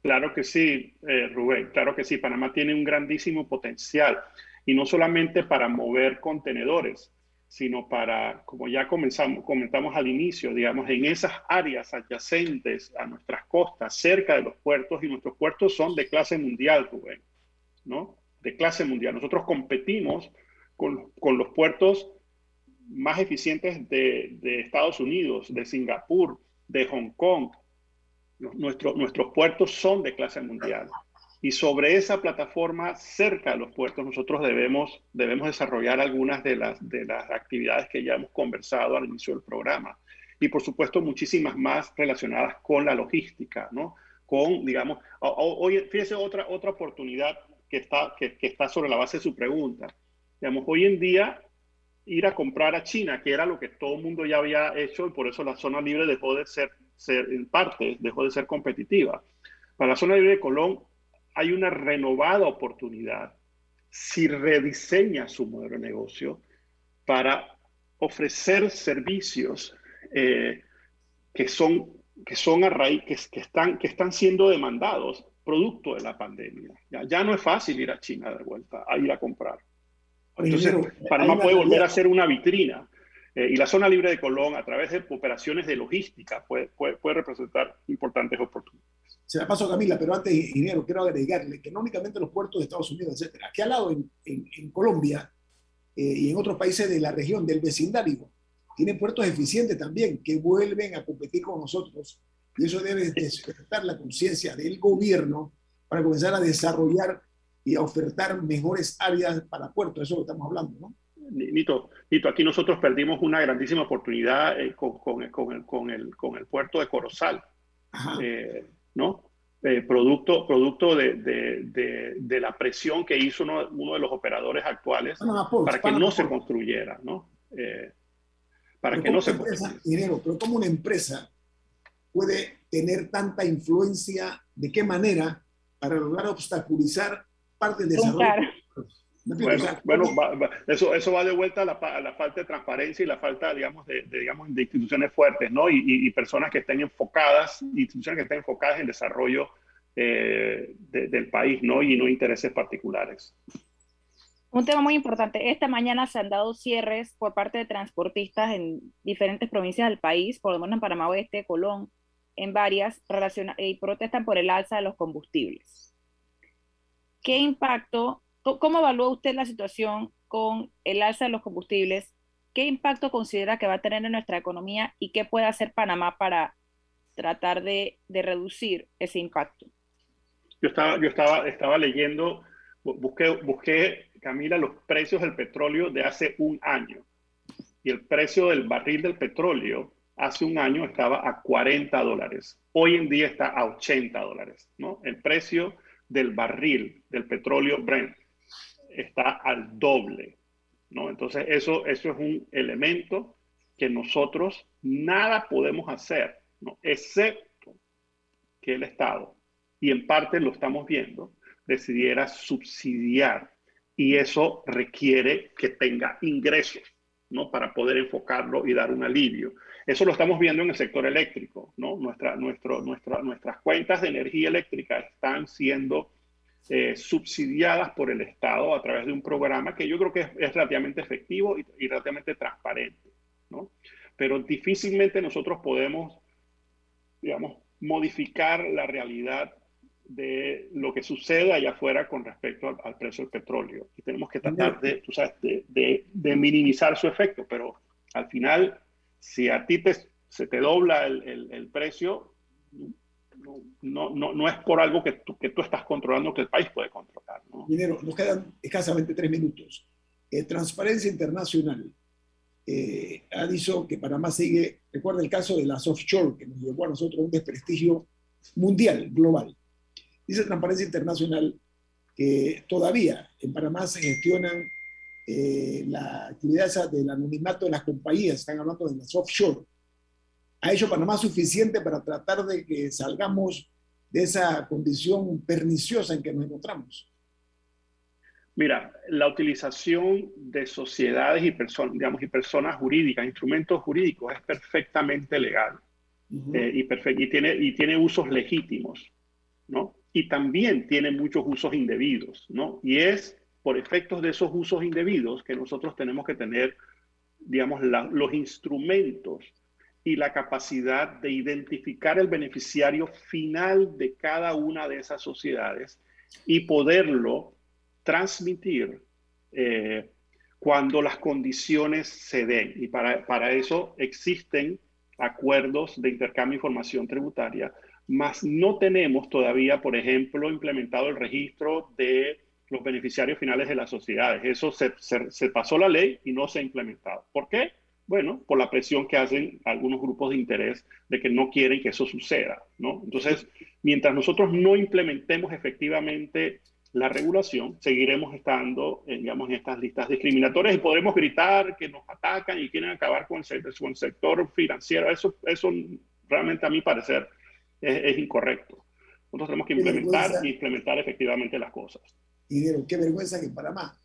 Claro que sí, Rubén, claro que sí. Panamá tiene un grandísimo potencial y no solamente para mover contenedores, sino para, como ya comenzamos, comentamos al inicio, digamos, en esas áreas adyacentes a nuestras costas, cerca de los puertos, y nuestros puertos son de clase mundial, Rubén, ¿no? De clase mundial. Nosotros competimos con, con los puertos más eficientes de, de, Estados Unidos, de Singapur, de Hong Kong. Nuestro, nuestros puertos son de clase mundial. Y sobre esa plataforma, cerca de los puertos, nosotros debemos, debemos desarrollar algunas de las, de las actividades que ya hemos conversado al inicio del programa. Y por supuesto, muchísimas más relacionadas con la logística, ¿no? Con, digamos, hoy, fíjese otra, otra oportunidad que está, que, que está sobre la base de su pregunta. Digamos, hoy en día, ir a comprar a China, que era lo que todo el mundo ya había hecho y por eso la zona libre dejó de ser, ser en parte, dejó de ser competitiva. Para la zona libre de Colón, hay una renovada oportunidad si rediseña su modelo de negocio para ofrecer servicios eh, que son, que son a raíz, que, están, que están siendo demandados producto de la pandemia. Ya, ya no es fácil ir a China de vuelta, a ir a comprar. Entonces, Panamá puede volver a ser una vitrina. Eh, y la zona libre de Colón, a través de operaciones de logística, puede, puede, puede representar importantes oportunidades se la paso a Camila, pero antes, ingeniero, quiero agregarle que no únicamente los puertos de Estados Unidos, etcétera, aquí al lado en, en, Colombia eh, y en otros países de la región, del vecindario, tienen puertos eficientes también que vuelven a competir con nosotros. Y eso debe despertar la conciencia del gobierno para comenzar a desarrollar y a ofertar mejores áreas para puertos. Eso lo estamos hablando, ¿no? Nito, Nito, aquí nosotros perdimos una grandísima oportunidad eh, con, con, el, con, el, con, el, puerto de Corozal. Eh, ¿no? Eh, producto producto de, de, de, la presión que hizo uno, uno de los operadores actuales para que no se construyera, ¿no? Eh, para que no se dinero, pero como una empresa puede tener tanta influencia, de qué manera para lograr obstaculizar parte del desarrollo. Bueno, eso, eso va de vuelta a la, falta de transparencia y la falta, digamos, de, digamos, de instituciones fuertes, ¿no? Y, personas que estén enfocadas, instituciones que estén enfocadas en el desarrollo eh, del país, ¿no? Y no intereses particulares. Un tema muy importante. Esta mañana se han dado cierres por parte de transportistas en diferentes provincias del país, por lo menos en Panamá Oeste, Colón, en varias, y protestan por el alza de los combustibles. ¿Qué impacto ¿Cómo evalúa usted la situación con el alza de los combustibles? ¿Qué impacto considera que va a tener en nuestra economía y qué puede hacer Panamá para tratar de, reducir ese impacto? Yo estaba, yo estaba, estaba leyendo, busqué, busqué, Camila, los precios del petróleo de hace un año. Y el precio del barril del petróleo hace un año estaba a 40 dólares. Hoy en día está a 80 dólares. ¿no? El precio del barril del petróleo Brent está al doble. ¿no? Entonces, eso, eso es un elemento que nosotros nada podemos hacer, ¿no? excepto que el Estado, y en parte lo estamos viendo, decidiera subsidiar. Y eso requiere que tenga ingresos, ¿no? Para poder enfocarlo y dar un alivio. Eso lo estamos viendo en el sector eléctrico, ¿no? Nuestra, nuestro, nuestra, nuestras cuentas de energía eléctrica están siendo eh, subsidiadas por el Estado a través de un programa que yo creo que es, relativamente efectivo y, relativamente transparente, ¿no? Pero difícilmente nosotros podemos, digamos, modificar la realidad de lo que sucede allá afuera con respecto al, precio del petróleo. Y tenemos que tratar de, tú sabes, de, de, minimizar su efecto, pero al final, si a ti te, se te dobla el, el, el precio, no, no, no es por algo que tú, que tú estás controlando que el país puede controlar. ¿no? Nos quedan escasamente tres minutos. Eh, Transparencia Internacional eh, ha dicho que Panamá sigue, recuerda el caso de las offshore, que nos llevó a nosotros un desprestigio mundial, global. Dice Transparencia Internacional que todavía en Panamá se gestionan eh, la actividad del anonimato de las compañías, están hablando de las offshore. ¿Ha hecho Panamá suficiente para tratar de que salgamos de esa condición perniciosa en que nos encontramos? Mira, la utilización de sociedades y, personas, digamos, y personas jurídicas, instrumentos jurídicos, es perfectamente legal eh, y, y, tiene, y tiene usos legítimos, ¿no? Y también tiene muchos usos indebidos, ¿no? Y es por efectos de esos usos indebidos que nosotros tenemos que tener, digamos, los instrumentos y la capacidad de identificar el beneficiario final de cada una de esas sociedades y poderlo transmitir eh, cuando las condiciones se den. Y para, para eso existen acuerdos de intercambio de información tributaria, mas no tenemos todavía, por ejemplo, implementado el registro de los beneficiarios finales de las sociedades. Eso se, se, pasó la ley y no se ha implementado. ¿Por qué? Bueno, por la presión que hacen algunos grupos de interés de que no quieren que eso suceda, ¿no? Entonces, mientras nosotros no implementemos efectivamente la regulación, seguiremos estando, eh, digamos, en estas listas discriminatorias y podremos gritar que nos atacan y quieren acabar con el, sector financiero. Eso, eso realmente a mi parecer es, incorrecto. Nosotros tenemos que implementar y implementar efectivamente las cosas. Y dijeron, qué vergüenza que en Panamá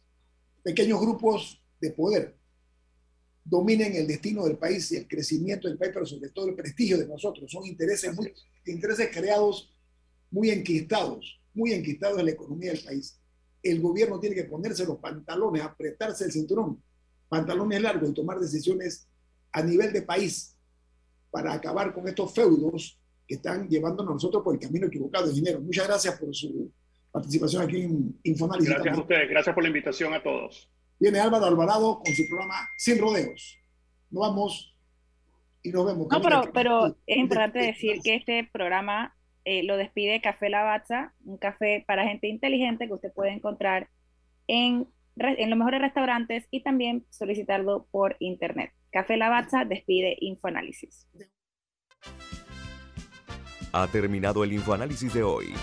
pequeños grupos de poder dominen el destino del país y el crecimiento del país, pero sobre todo el prestigio de nosotros. Son intereses, muy, intereses creados muy enquistados muy enquistado en la economía del país. El gobierno tiene que ponerse los pantalones, apretarse el cinturón, pantalones largos y tomar decisiones a nivel de país para acabar con estos feudos que están llevándonos a nosotros por el camino equivocado, dinero. Muchas gracias por su participación aquí en Infoanálisis. Gracias a ustedes, gracias por la invitación a todos. Viene Álvaro Alvarado con su programa Sin Rodeos. Nos vamos y nos vemos. No, pero, pero es importante decir que este programa eh, lo despide Café Lavazza, un café para gente inteligente que usted puede encontrar en, en los mejores restaurantes y también solicitarlo por internet. Café Lavazza despide Infoanálisis. Ha terminado el Infoanálisis de hoy.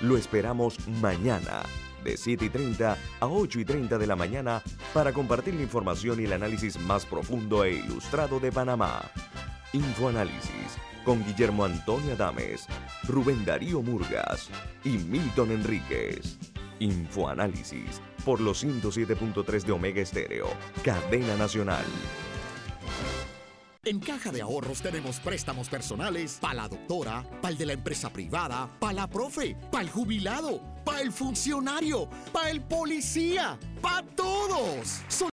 Lo esperamos mañana de 7 y 30 a 8 y 30 de la mañana para compartir la información y el análisis más profundo e ilustrado de Panamá. Infoanálisis con Guillermo Antonio Adames, Rubén Darío Murgas y Milton Enríquez. Infoanálisis por los 107.3 de Omega Estéreo, cadena nacional. En Caja de Ahorros tenemos préstamos personales para la doctora, para el de la empresa privada, para la profe, para el jubilado, para el funcionario, para el policía, para todos.